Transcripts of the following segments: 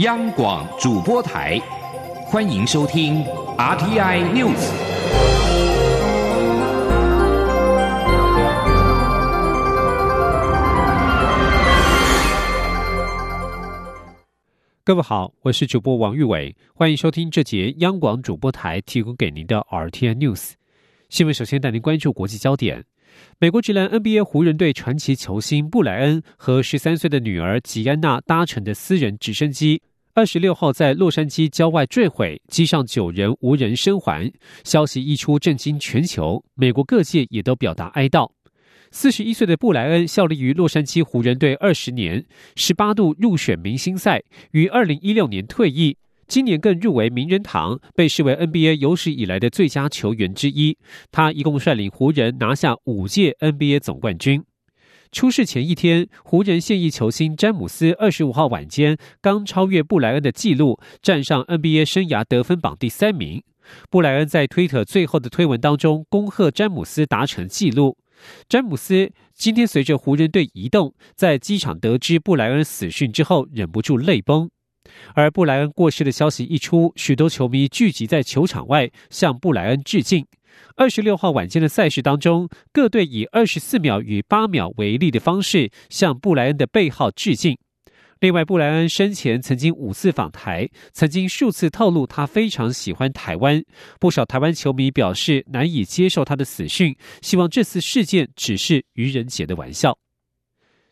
央广主播台，欢迎收听 RTI News。各位好，我是主播王玉伟，欢迎收听这节央广主播台提供给您的 RTI News 新闻。首先带您关注国际焦点。美国职篮 NBA 湖人队传奇球星布莱恩和十三岁的女儿吉安娜搭乘的私人直升机，二十六号在洛杉矶郊外坠毁，机上九人无人生还。消息一出，震惊全球，美国各界也都表达哀悼。四十一岁的布莱恩效力于洛杉矶湖人队二十年，十八度入选明星赛，于二零一六年退役。今年更入围名人堂，被视为 NBA 有史以来的最佳球员之一。他一共率领湖人拿下五届 NBA 总冠军。出事前一天，湖人现役球星詹姆斯二十五号晚间刚超越布莱恩的纪录，站上 NBA 生涯得分榜第三名。布莱恩在推特最后的推文当中恭贺詹姆斯达成纪录。詹姆斯今天随着湖人队移动，在机场得知布莱恩死讯之后，忍不住泪崩。而布莱恩过世的消息一出，许多球迷聚集在球场外向布莱恩致敬。二十六号晚间的赛事当中，各队以二十四秒与八秒为例的方式向布莱恩的背号致敬。另外，布莱恩生前曾经五次访台，曾经数次透露他非常喜欢台湾。不少台湾球迷表示难以接受他的死讯，希望这次事件只是愚人节的玩笑。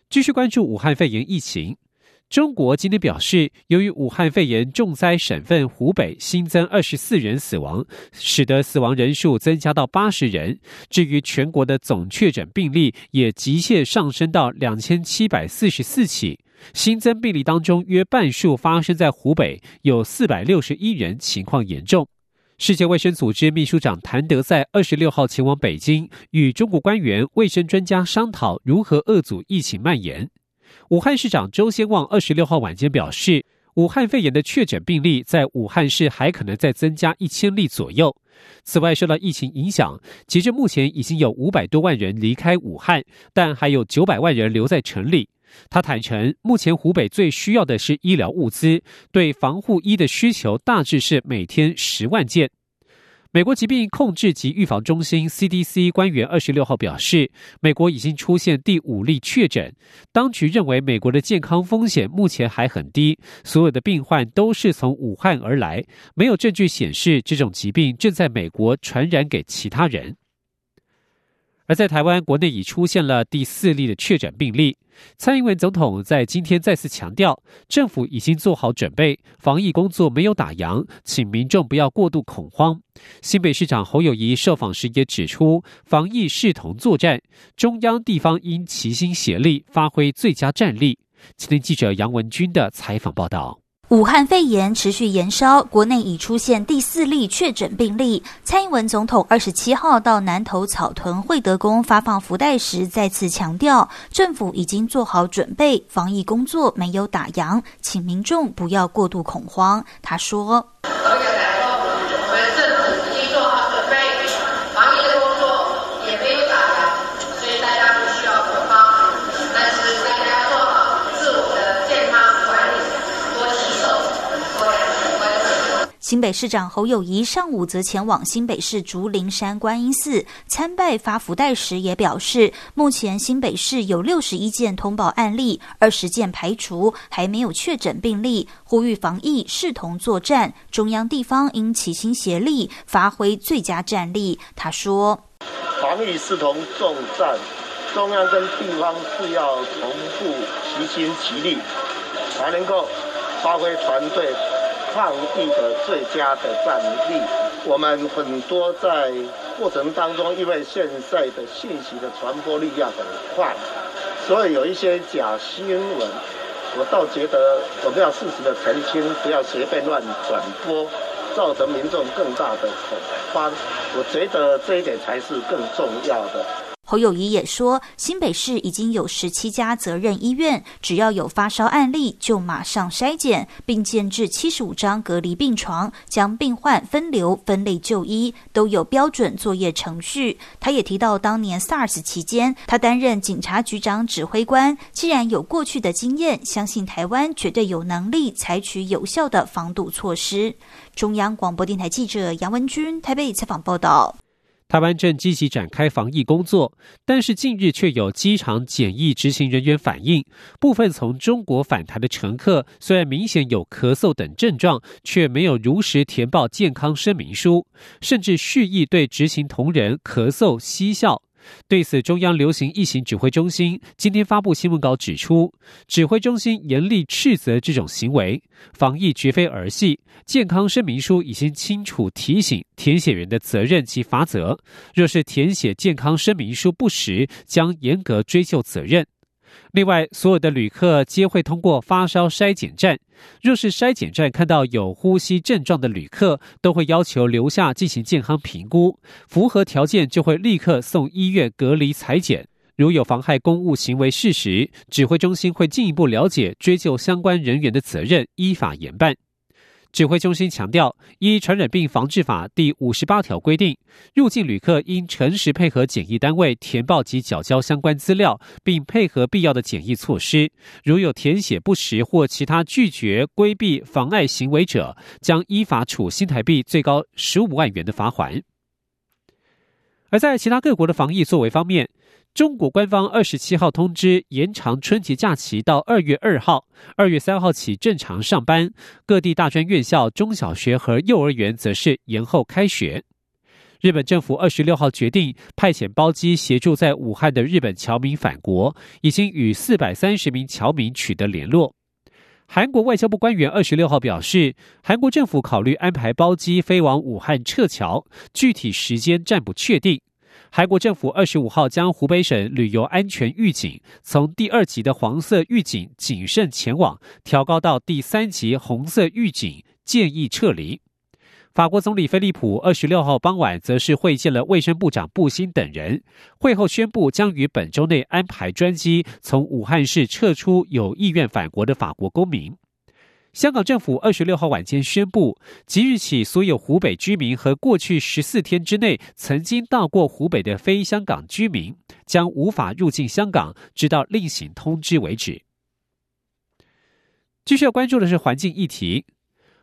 继续关注武汉肺炎疫情。中国今天表示，由于武汉肺炎重灾省份湖北新增二十四人死亡，使得死亡人数增加到八十人。至于全国的总确诊病例也极限上升到两千七百四十四起，新增病例当中约半数发生在湖北，有四百六十一人情况严重。世界卫生组织秘书长谭德赛二十六号前往北京，与中国官员、卫生专家商讨如何遏阻疫情蔓延。武汉市长周先旺二十六号晚间表示，武汉肺炎的确诊病例在武汉市还可能再增加一千例左右。此外，受到疫情影响，截至目前已经有五百多万人离开武汉，但还有九百万人留在城里。他坦诚，目前湖北最需要的是医疗物资，对防护衣的需求大致是每天十万件。美国疾病控制及预防中心 （CDC） 官员二十六号表示，美国已经出现第五例确诊。当局认为，美国的健康风险目前还很低，所有的病患都是从武汉而来，没有证据显示这种疾病正在美国传染给其他人。而在台湾国内已出现了第四例的确诊病例，蔡英文总统在今天再次强调，政府已经做好准备，防疫工作没有打烊，请民众不要过度恐慌。新北市长侯友谊受访时也指出，防疫视同作战，中央地方应齐心协力，发挥最佳战力。今天记者杨文军的采访报道。武汉肺炎持续延烧，国内已出现第四例确诊病例。蔡英文总统二十七号到南投草屯惠德宫发放福袋时，再次强调，政府已经做好准备，防疫工作没有打烊，请民众不要过度恐慌。他说。新北市长侯友谊上午则前往新北市竹林山观音寺参拜发福袋时，也表示，目前新北市有六十一件通报案例，二十件排除，还没有确诊病例。呼吁防疫视同作战，中央地方应齐心协力，发挥最佳战力。他说：“防疫视同作战，中央跟地方是要同步齐心齐力，才能够发挥团队。”抗疫的最佳的战力，我们很多在过程当中，因为现在的信息的传播力要很快，所以有一些假新闻，我倒觉得我们要适时的澄清，不要随便乱转播，造成民众更大的恐慌。我觉得这一点才是更重要的。侯友谊也说，新北市已经有十七家责任医院，只要有发烧案例就马上筛检，并建置七十五张隔离病床，将病患分流分类就医，都有标准作业程序。他也提到，当年 SARS 期间，他担任警察局长指挥官，既然有过去的经验，相信台湾绝对有能力采取有效的防堵措施。中央广播电台记者杨文君台北采访报道。台湾正积极展开防疫工作，但是近日却有机场检疫执行人员反映，部分从中国返台的乘客虽然明显有咳嗽等症状，却没有如实填报健康声明书，甚至蓄意对执行同仁咳嗽嬉笑。对此，中央流行疫情指挥中心今天发布新闻稿指出，指挥中心严厉斥责这种行为，防疫绝非儿戏。健康声明书已经清楚提醒填写人的责任及罚则，若是填写健康声明书不实，将严格追究责任。另外，所有的旅客皆会通过发烧筛检站。若是筛检站看到有呼吸症状的旅客，都会要求留下进行健康评估，符合条件就会立刻送医院隔离裁剪。如有妨害公务行为事实，指挥中心会进一步了解，追究相关人员的责任，依法严办。指挥中心强调，依《传染病防治法》第五十八条规定，入境旅客应诚实配合检疫单位填报及缴交相关资料，并配合必要的检疫措施。如有填写不实或其他拒绝、规避、妨碍行为者，将依法处新台币最高十五万元的罚款。而在其他各国的防疫作为方面，中国官方二十七号通知延长春节假期到二月二号，二月三号起正常上班。各地大专院校、中小学和幼儿园则是延后开学。日本政府二十六号决定派遣包机协助在武汉的日本侨民返国，已经与四百三十名侨民取得联络。韩国外交部官员二十六号表示，韩国政府考虑安排包机飞往武汉撤侨，具体时间暂不确定。韩国政府二十五号将湖北省旅游安全预警从第二级的黄色预警谨慎前往调高到第三级红色预警建议撤离。法国总理菲利普二十六号傍晚则是会见了卫生部长布辛等人，会后宣布将于本周内安排专机从武汉市撤出有意愿返国的法国公民。香港政府二十六号晚间宣布，即日起，所有湖北居民和过去十四天之内曾经到过湖北的非香港居民将无法入境香港，直到另行通知为止。继续要关注的是环境议题，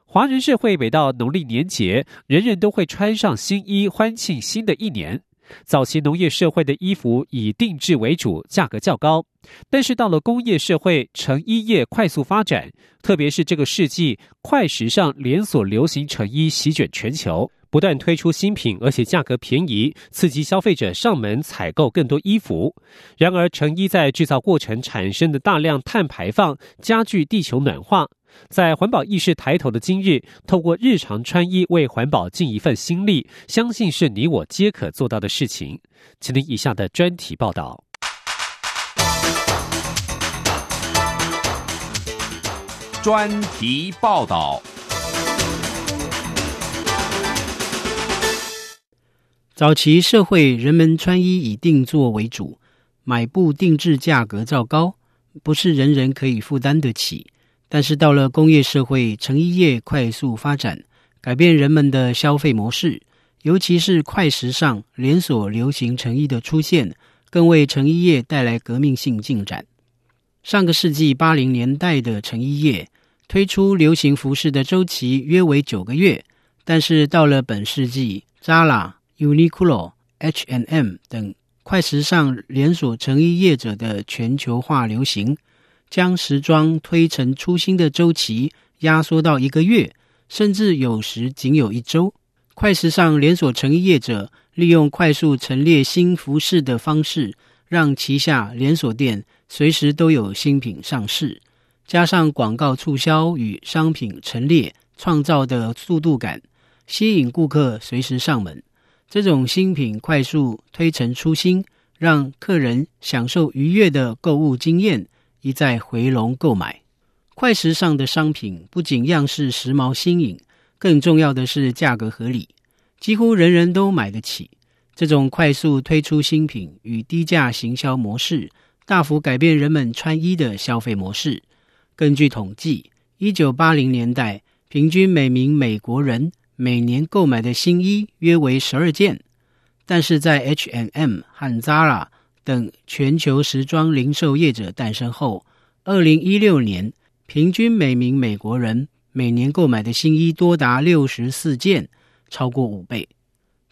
华人社会每到农历年节，人人都会穿上新衣，欢庆新的一年。早期农业社会的衣服以定制为主，价格较高。但是到了工业社会，成衣业快速发展，特别是这个世纪，快时尚连锁流行成衣席卷全球，不断推出新品，而且价格便宜，刺激消费者上门采购更多衣服。然而，成衣在制造过程产生的大量碳排放，加剧地球暖化。在环保意识抬头的今日，透过日常穿衣为环保尽一份心力，相信是你我皆可做到的事情。请听以下的专题报道。专题报道。早期社会人们穿衣以定做为主，买布定制价格较高，不是人人可以负担得起。但是到了工业社会，成衣业快速发展，改变人们的消费模式，尤其是快时尚、连锁流行成衣的出现，更为成衣业带来革命性进展。上个世纪八零年代的成衣业推出流行服饰的周期约为九个月，但是到了本世纪，Zara、Uniqlo、H&M 等快时尚连锁成衣业者的全球化流行。将时装推陈出新的周期压缩到一个月，甚至有时仅有一周。快时尚连锁成业者利用快速陈列新服饰的方式，让旗下连锁店随时都有新品上市。加上广告促销与商品陈列创造的速度感，吸引顾客随时上门。这种新品快速推陈出新，让客人享受愉悦的购物经验。一再回笼购买，快时尚的商品不仅样式时髦新颖，更重要的是价格合理，几乎人人都买得起。这种快速推出新品与低价行销模式，大幅改变人们穿衣的消费模式。根据统计，一九八零年代，平均每名美国人每年购买的新衣约为十二件，但是在 H&M 和 Zara 等全球时装零售业者诞生后，二零一六年平均每名美国人每年购买的新衣多达六十四件，超过五倍。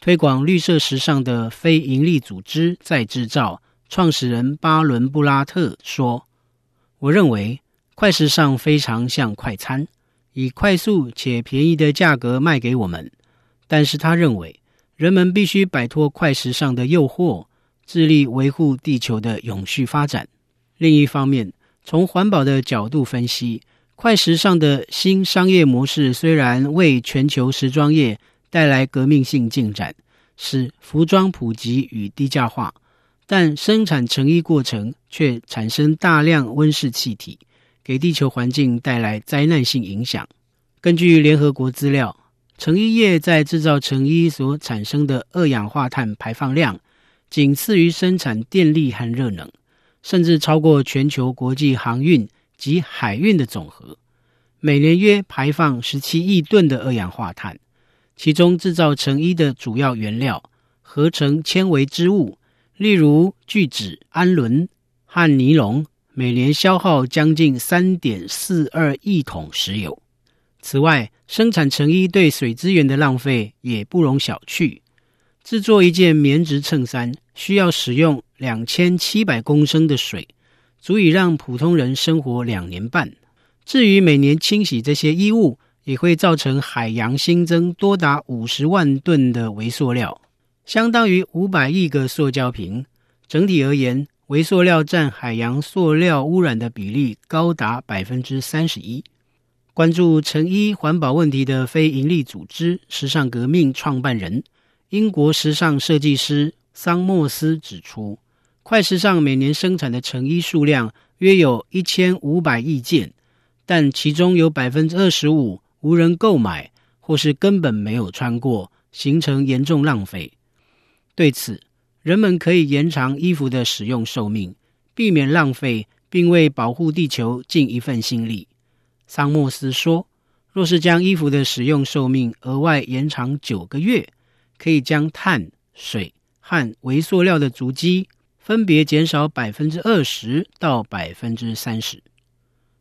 推广绿色时尚的非营利组织在制造创始人巴伦布拉特说：“我认为快时尚非常像快餐，以快速且便宜的价格卖给我们。但是他认为人们必须摆脱快时尚的诱惑，致力维护地球的永续发展。另一方面，从环保的角度分析，快时尚的新商业模式虽然为全球时装业。”带来革命性进展，使服装普及与低价化，但生产成衣过程却产生大量温室气体，给地球环境带来灾难性影响。根据联合国资料，成衣业在制造成衣所产生的二氧化碳排放量，仅次于生产电力和热能，甚至超过全球国际航运及海运的总和，每年约排放十七亿吨的二氧化碳。其中制造成衣的主要原料合成纤维织物，例如聚酯、氨纶和尼龙，每年消耗将近三点四二亿桶石油。此外，生产成衣对水资源的浪费也不容小觑。制作一件棉质衬衫需要使用两千七百公升的水，足以让普通人生活两年半。至于每年清洗这些衣物，也会造成海洋新增多达五十万吨的微塑料，相当于五百亿个塑胶瓶。整体而言，微塑料占海洋塑料污染的比例高达百分之三十一。关注成衣环保问题的非营利组织“时尚革命”创办人、英国时尚设计师桑莫斯指出，快时尚每年生产的成衣数量约有一千五百亿件，但其中有百分之二十五。无人购买，或是根本没有穿过，形成严重浪费。对此，人们可以延长衣服的使用寿命，避免浪费，并为保护地球尽一份心力。桑莫斯说：“若是将衣服的使用寿命额外延长九个月，可以将碳、水和微塑料的足迹分别减少百分之二十到百分之三十。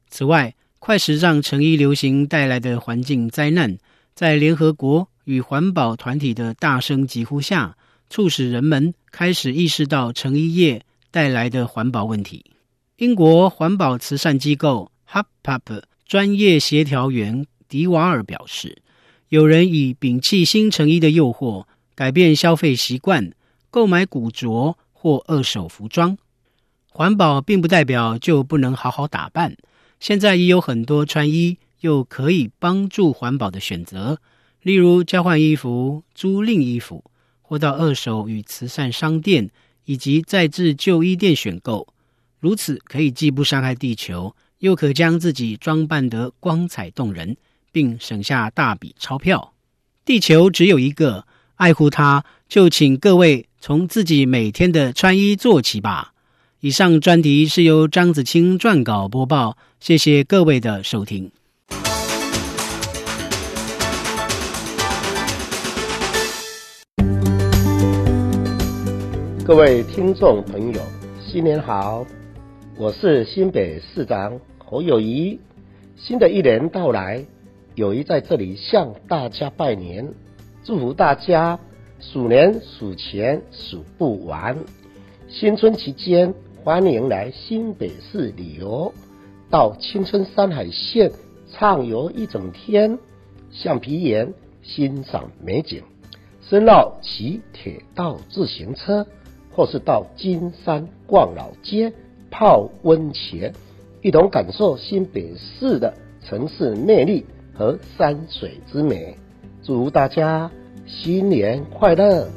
此外，快时尚成衣流行带来的环境灾难，在联合国与环保团体的大声疾呼下，促使人们开始意识到成衣业带来的环保问题。英国环保慈善机构 HubPup 专业协调员迪瓦尔表示：“有人以摒弃新成衣的诱惑，改变消费习惯，购买古着或二手服装。环保并不代表就不能好好打扮。”现在已有很多穿衣又可以帮助环保的选择，例如交换衣服、租赁衣服，或到二手与慈善商店以及再制旧衣店选购。如此可以既不伤害地球，又可将自己装扮得光彩动人，并省下大笔钞票。地球只有一个，爱护它，就请各位从自己每天的穿衣做起吧。以上专题是由张子清撰稿播报，谢谢各位的收听。各位听众朋友，新年好！我是新北市长侯友谊。新的一年到来，友谊在这里向大家拜年，祝福大家鼠年数钱数不完。新春期间。欢迎来新北市旅游，到青春山海线畅游一整天，橡皮岩欣赏美景，深绕骑铁道自行车，或是到金山逛老街泡温泉，一同感受新北市的城市魅力和山水之美。祝大家新年快乐！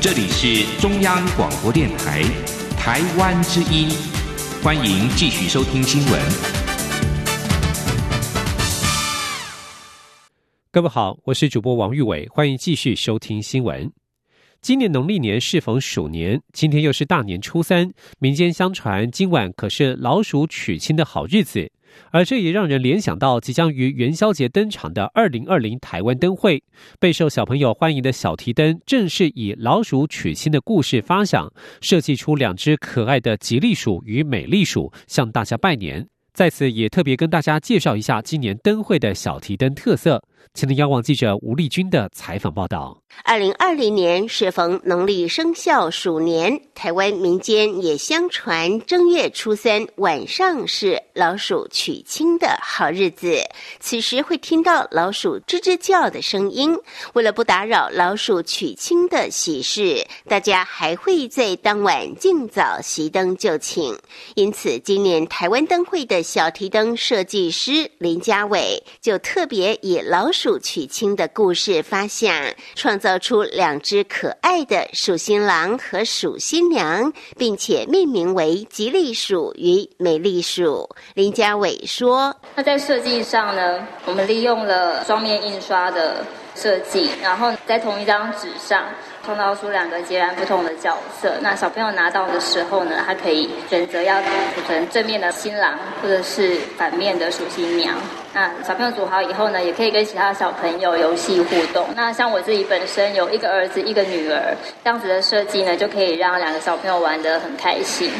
这里是中央广播电台台湾之音，欢迎继续收听新闻。各位好，我是主播王玉伟，欢迎继续收听新闻。今年农历年适逢鼠年，今天又是大年初三，民间相传今晚可是老鼠娶亲的好日子，而这也让人联想到即将于元宵节登场的二零二零台湾灯会。备受小朋友欢迎的小提灯，正是以老鼠娶亲的故事发想，设计出两只可爱的吉利鼠与美丽鼠，向大家拜年。在此也特别跟大家介绍一下今年灯会的小提灯特色。前天央网记者吴丽君的采访报道。二零二零年适逢农历生肖鼠年，台湾民间也相传正月初三晚上是老鼠娶亲的好日子。此时会听到老鼠吱吱叫的声音。为了不打扰老鼠娶亲的喜事，大家还会在当晚尽早熄灯就寝。因此，今年台湾灯会的小提灯设计师林家伟就特别以老鼠娶亲的故事发现创。造出两只可爱的鼠新郎和鼠新娘，并且命名为吉利鼠与美丽鼠。林家伟说：“那在设计上呢，我们利用了双面印刷的设计，然后在同一张纸上。”创造出两个截然不同的角色。那小朋友拿到的时候呢，他可以选择要组成正面的新郎，或者是反面的属新娘。那小朋友组好以后呢，也可以跟其他小朋友游戏互动。那像我自己本身有一个儿子，一个女儿，这样子的设计呢，就可以让两个小朋友玩得很开心。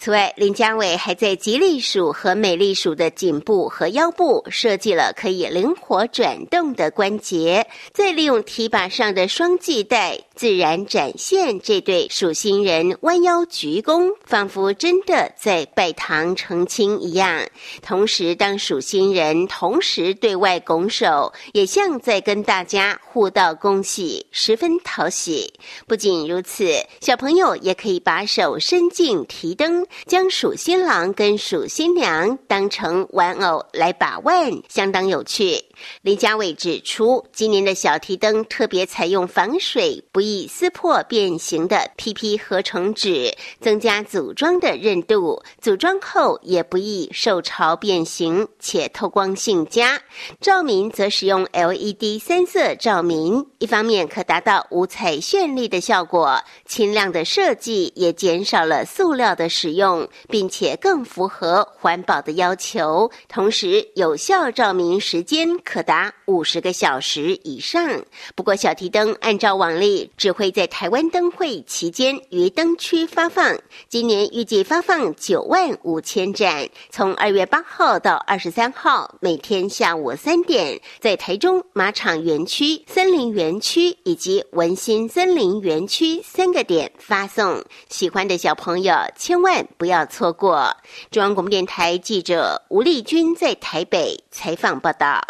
此外，林家伟还在吉利鼠和美丽鼠的颈部和腰部设计了可以灵活转动的关节，再利用提把上的双系带。自然展现这对属新人弯腰鞠躬，仿佛真的在拜堂成亲一样。同时，当属新人同时对外拱手，也像在跟大家互道恭喜，十分讨喜。不仅如此，小朋友也可以把手伸进提灯，将属新郎跟属新娘当成玩偶来把玩，相当有趣。林家伟指出，今年的小提灯特别采用防水、不易撕破、变形的 PP 合成纸，增加组装的韧度，组装后也不易受潮变形，且透光性佳。照明则使用 LED 三色照明，一方面可达到五彩绚丽的效果，轻量的设计也减少了塑料的使用，并且更符合环保的要求。同时，有效照明时间。可达五十个小时以上。不过，小提灯按照往例，只会在台湾灯会期间于灯区发放。今年预计发放九万五千盏，从二月八号到二十三号，每天下午三点，在台中马场园区、森林园区以及文心森林园区三个点发送。喜欢的小朋友千万不要错过。中央广播电台记者吴丽君在台北采访报道。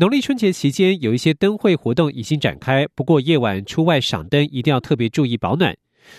农历春节期间，有一些灯会活动已经展开，不过夜晚出外赏灯一定要特别注意保暖。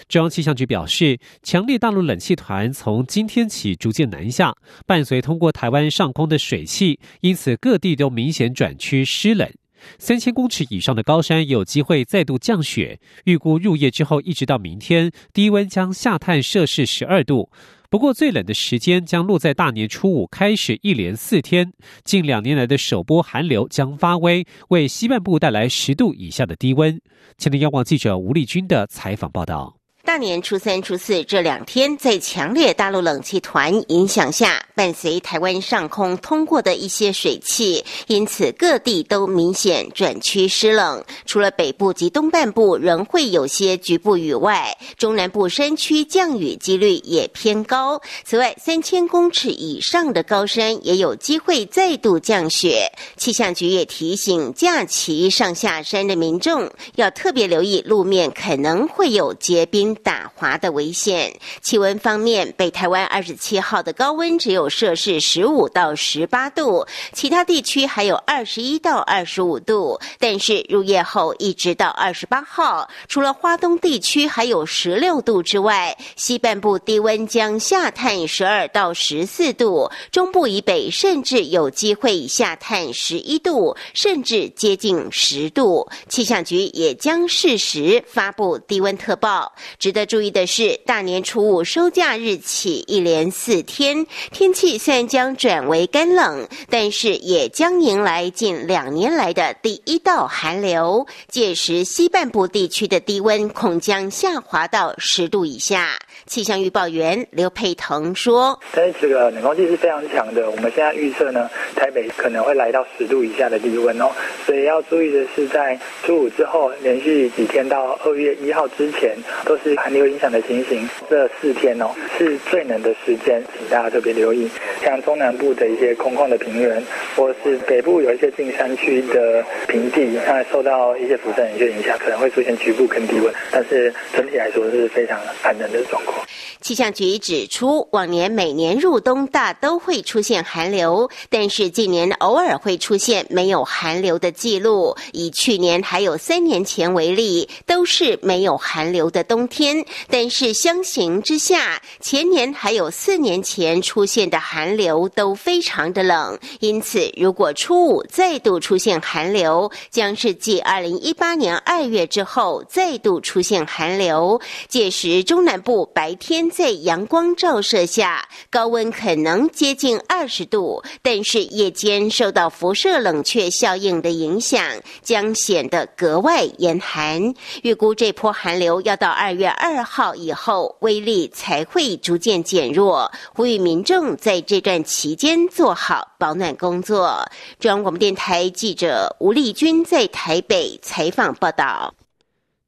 中央气象局表示，强烈大陆冷气团从今天起逐渐南下，伴随通过台湾上空的水汽，因此各地都明显转趋湿冷。三千公尺以上的高山有机会再度降雪，预估入夜之后一直到明天，低温将下探摄氏十二度。不过，最冷的时间将落在大年初五开始，一连四天。近两年来的首波寒流将发威，为西半部带来十度以下的低温。前天央广记者吴丽君的采访报道。大年初三、初四这两天，在强烈大陆冷气团影响下，伴随台湾上空通过的一些水汽，因此各地都明显转趋湿冷。除了北部及东半部仍会有些局部雨外，中南部山区降雨几率也偏高。此外，三千公尺以上的高山也有机会再度降雪。气象局也提醒假期上下山的民众，要特别留意路面可能会有结冰。打滑的危险。气温方面，北台湾二十七号的高温只有摄氏十五到十八度，其他地区还有二十一到二十五度。但是入夜后一直到二十八号，除了花东地区还有十六度之外，西半部低温将下探十二到十四度，中部以北甚至有机会下探十一度，甚至接近十度。气象局也将适时发布低温特报。值得注意的是，大年初五收假日起一连四天，天气虽然将转为干冷，但是也将迎来近两年来的第一道寒流。届时，西半部地区的低温恐将下滑到十度以下。气象预报员刘佩腾说：“但是这个冷空气是非常强的，我们现在预测呢，台北可能会来到十度以下的低温哦。所以要注意的是，在初五之后连续几天到二月一号之前，都是寒流影响的情形。这四天哦，是最冷的时间，请大家特别留意。像中南部的一些空旷的平原，或是北部有一些近山区的平地，那受到一些辐射的影响，可能会出现局部坑低温。但是整体来说是非常寒冷的状况。”气象局指出，往年每年入冬大都会出现寒流，但是近年偶尔会出现没有寒流的记录。以去年还有三年前为例，都是没有寒流的冬天。但是相形之下，前年还有四年前出现的寒流都非常的冷。因此，如果初五再度出现寒流，将是继二零一八年二月之后再度出现寒流。届时中南部白天。在阳光照射下，高温可能接近二十度，但是夜间受到辐射冷却效应的影响，将显得格外严寒。预估这波寒流要到二月二号以后，威力才会逐渐减弱。呼吁民众在这段期间做好保暖工作。中央广播电台记者吴丽君在台北采访报道。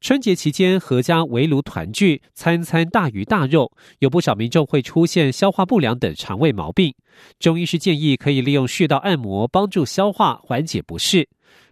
春节期间，阖家围炉团聚，餐餐大鱼大肉，有不少民众会出现消化不良等肠胃毛病。中医师建议可以利用穴道按摩帮助消化，缓解不适。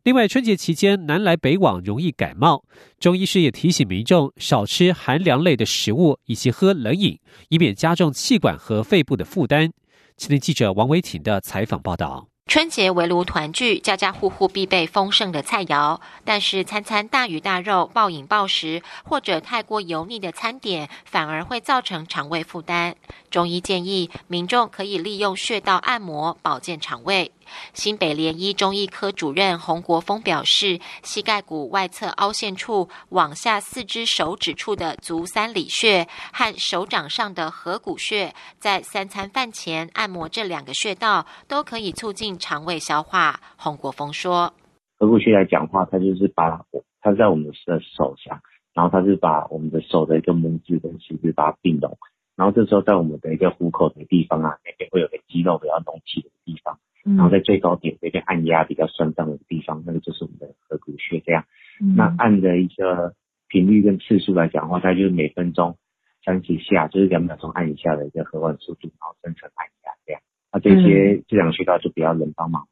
另外，春节期间南来北往容易感冒，中医师也提醒民众少吃寒凉类的食物，以及喝冷饮，以免加重气管和肺部的负担。今天记者王维婷的采访报道。春节围炉团聚，家家户户必备丰盛的菜肴。但是餐餐大鱼大肉、暴饮暴食，或者太过油腻的餐点，反而会造成肠胃负担。中医建议民众可以利用穴道按摩保健肠胃。新北联医中医科主任洪国峰表示，膝盖骨外侧凹陷处往下四只手指处的足三里穴和手掌上的合谷穴，在三餐饭前按摩这两个穴道，都可以促进肠胃消化。洪国峰说：“合谷穴来讲话，它就是把它在我们的手上，然后它是把我们的手的一个拇指跟食指把它并拢，然后这时候在我们的一个虎口的地方啊，那边会有个肌肉比较隆起的地方。”然后在最高点这边按压比较酸胀的地方，那个就是我们的合谷穴。这样，那按的一个频率跟次数来讲的话，它就是每分钟三十下，就是两秒钟按一下的一个合腕速度，然后深层按压这样。那这些这两个穴道就比较能帮忙这个。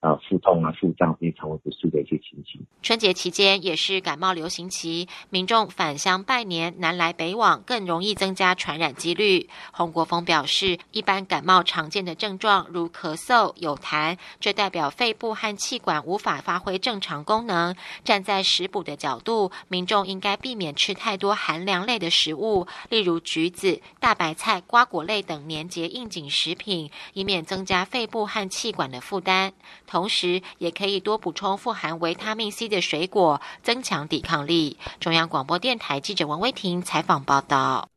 啊，腹痛啊、腹胀这些肠胃不适的一些情形。春节期间也是感冒流行期，民众返乡拜年，南来北往，更容易增加传染几率。洪国峰表示，一般感冒常见的症状如咳嗽、有痰，这代表肺部和气管无法发挥正常功能。站在食补的角度，民众应该避免吃太多寒凉类的食物，例如橘子、大白菜、瓜果类等年节应景食品，以免增加肺部和气管的负担。同时，也可以多补充富含维他命 C 的水果，增强抵抗力。中央广播电台记者王威婷采访报道。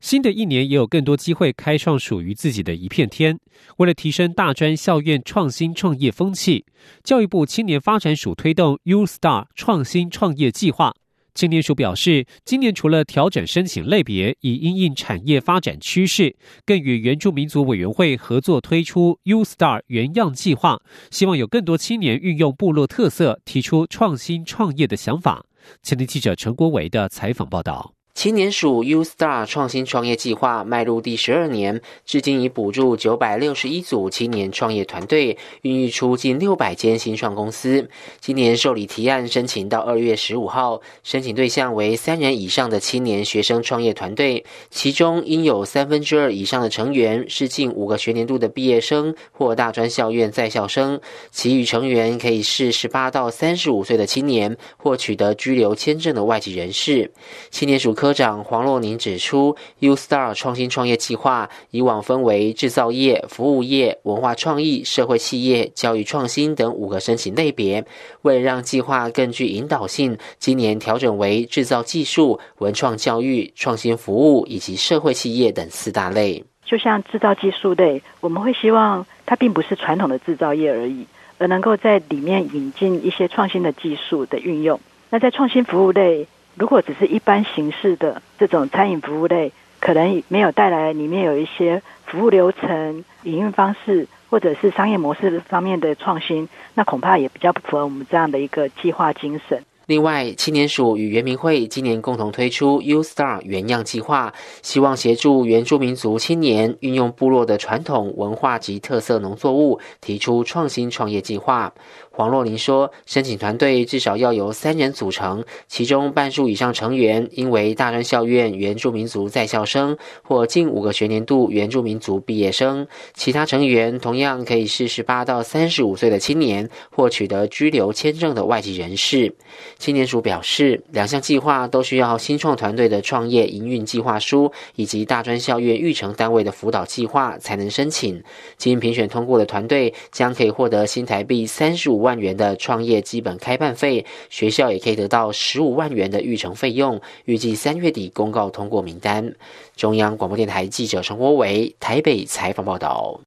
新的一年也有更多机会开创属于自己的一片天。为了提升大专校院创新创业风气，教育部青年发展署推动 U Star 创新创业计划。青年署表示，今年除了调整申请类别，以因应产业发展趋势，更与原住民族委员会合作推出 U Star 原样计划，希望有更多青年运用部落特色，提出创新创业的想法。前天记者陈国伟的采访报道。青年署 U Star 创新创业计划迈入第十二年，至今已补助九百六十一组青年创业团队，孕育出近六百间新创公司。今年受理提案申请到二月十五号，申请对象为三人以上的青年学生创业团队，其中应有三分之二以上的成员是近五个学年度的毕业生或大专校院在校生，其余成员可以是十八到三十五岁的青年或取得居留签证的外籍人士。青年署科。科长黄若宁指出，U Star 创新创业计划以往分为制造业、服务业、文化创意、社会企业、教育创新等五个申请类别。为了让计划更具引导性，今年调整为制造技术、文创教育、创新服务以及社会企业等四大类。就像制造技术类，我们会希望它并不是传统的制造业而已，而能够在里面引进一些创新的技术的运用。那在创新服务类。如果只是一般形式的这种餐饮服务类，可能没有带来里面有一些服务流程、营运方式或者是商业模式方面的创新，那恐怕也比较不符合我们这样的一个计划精神。另外，青年署与原民会今年共同推出 U Star 原样计划，希望协助原住民族青年运用部落的传统文化及特色农作物，提出创新创业计划。黄若琳说：“申请团队至少要由三人组成，其中半数以上成员应为大专校院原住民族在校生或近五个学年度原住民族毕业生，其他成员同样可以是十八到三十五岁的青年或取得居留签证的外籍人士。”青年署表示，两项计划都需要新创团队的创业营运计划书以及大专校院育成单位的辅导计划才能申请。经评选通过的团队将可以获得新台币三十五万。万元的创业基本开办费，学校也可以得到十五万元的预成费用。预计三月底公告通过名单。中央广播电台记者陈国伟台北采访报道。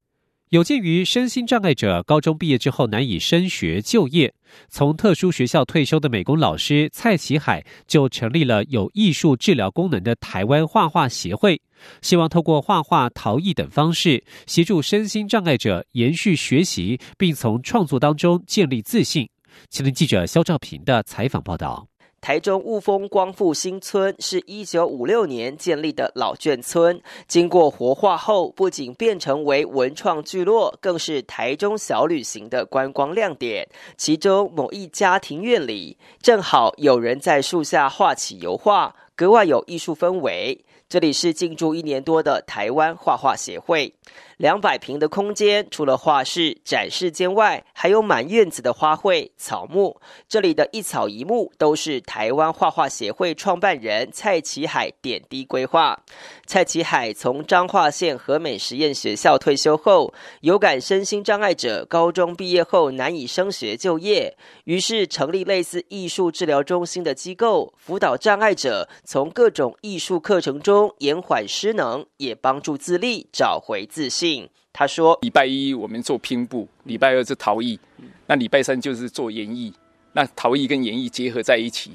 有鉴于身心障碍者高中毕业之后难以升学就业，从特殊学校退休的美工老师蔡启海就成立了有艺术治疗功能的台湾画画协会，希望透过画画、陶艺等方式，协助身心障碍者延续学习，并从创作当中建立自信。青年记者肖兆平的采访报道。台中雾峰光复新村是一九五六年建立的老眷村，经过活化后，不仅变成为文创聚落，更是台中小旅行的观光亮点。其中某一家庭院里，正好有人在树下画起油画，格外有艺术氛围。这里是进驻一年多的台湾画画协会。两百平的空间，除了画室、展示间外，还有满院子的花卉、草木。这里的一草一木都是台湾画画协会创办人蔡启海点滴规划。蔡启海从彰化县和美实验学校退休后，有感身心障碍者高中毕业后难以升学就业，于是成立类似艺术治疗中心的机构，辅导障碍者从各种艺术课程中延缓失能，也帮助自立，找回自信。他说：“礼拜一我们做拼布，礼拜二是陶艺，那礼拜三就是做演艺。那陶艺跟演艺结合在一起，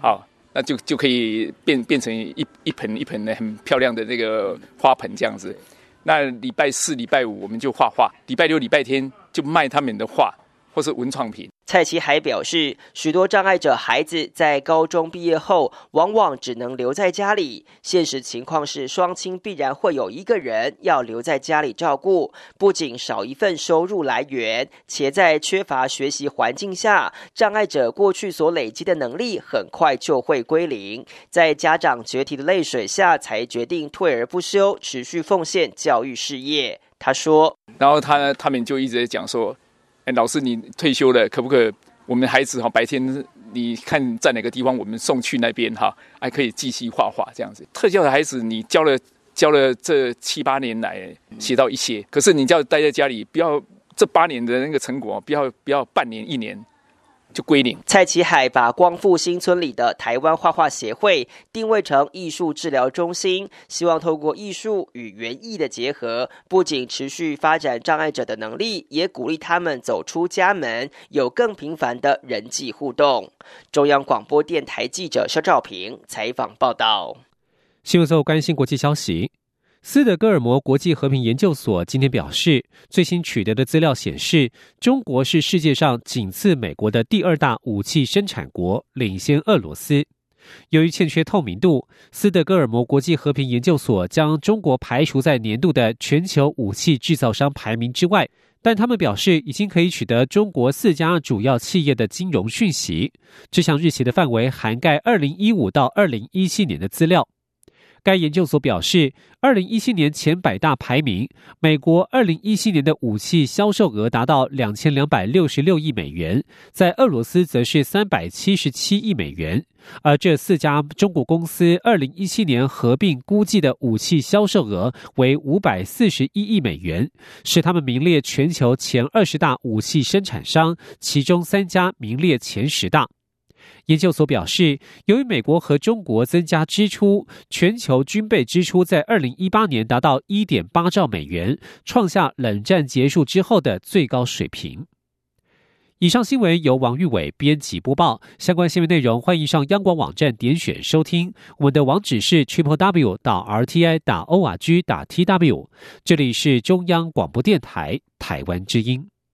好，那就就可以变变成一一盆一盆的很漂亮的那个花盆这样子。那礼拜四、礼拜五我们就画画，礼拜六、礼拜天就卖他们的画或是文创品。”蔡奇还表示，许多障碍者孩子在高中毕业后，往往只能留在家里。现实情况是，双亲必然会有一个人要留在家里照顾，不仅少一份收入来源，且在缺乏学习环境下，障碍者过去所累积的能力很快就会归零。在家长决堤的泪水下，才决定退而不休，持续奉献教育事业。他说，然后他他们就一直在讲说。哎，老师，你退休了，可不可？我们孩子哈，白天你看在哪个地方，我们送去那边哈，还可以继续画画这样子。特教的孩子，你教了教了这七八年来，学到一些，可是你叫待在家里，不要这八年的那个成果，不要不要半年一年。就归零。蔡启海把光复新村里的台湾画画协会定位成艺术治疗中心，希望透过艺术与园艺的结合，不仅持续发展障碍者的能力，也鼓励他们走出家门，有更频繁的人际互动。中央广播电台记者肖兆平采访报道。新闻后关心国际消息。斯德哥尔摩国际和平研究所今天表示，最新取得的资料显示，中国是世界上仅次美国的第二大武器生产国，领先俄罗斯。由于欠缺透明度，斯德哥尔摩国际和平研究所将中国排除在年度的全球武器制造商排名之外。但他们表示，已经可以取得中国四家主要企业的金融讯息。这项日期的范围涵盖二零一五到二零一七年的资料。该研究所表示，二零一七年前百大排名，美国二零一七年的武器销售额达到两千两百六十六亿美元，在俄罗斯则是三百七十七亿美元。而这四家中国公司二零一七年合并估计的武器销售额为五百四十一亿美元，使他们名列全球前二十大武器生产商，其中三家名列前十大。研究所表示，由于美国和中国增加支出，全球军备支出在二零一八年达到一点八兆美元，创下冷战结束之后的最高水平。以上新闻由王玉伟编辑播报。相关新闻内容，欢迎上央广网站点选收听。我们的网址是 triple w 到 r t i 打 o r g 打 t w。这里是中央广播电台台湾之音。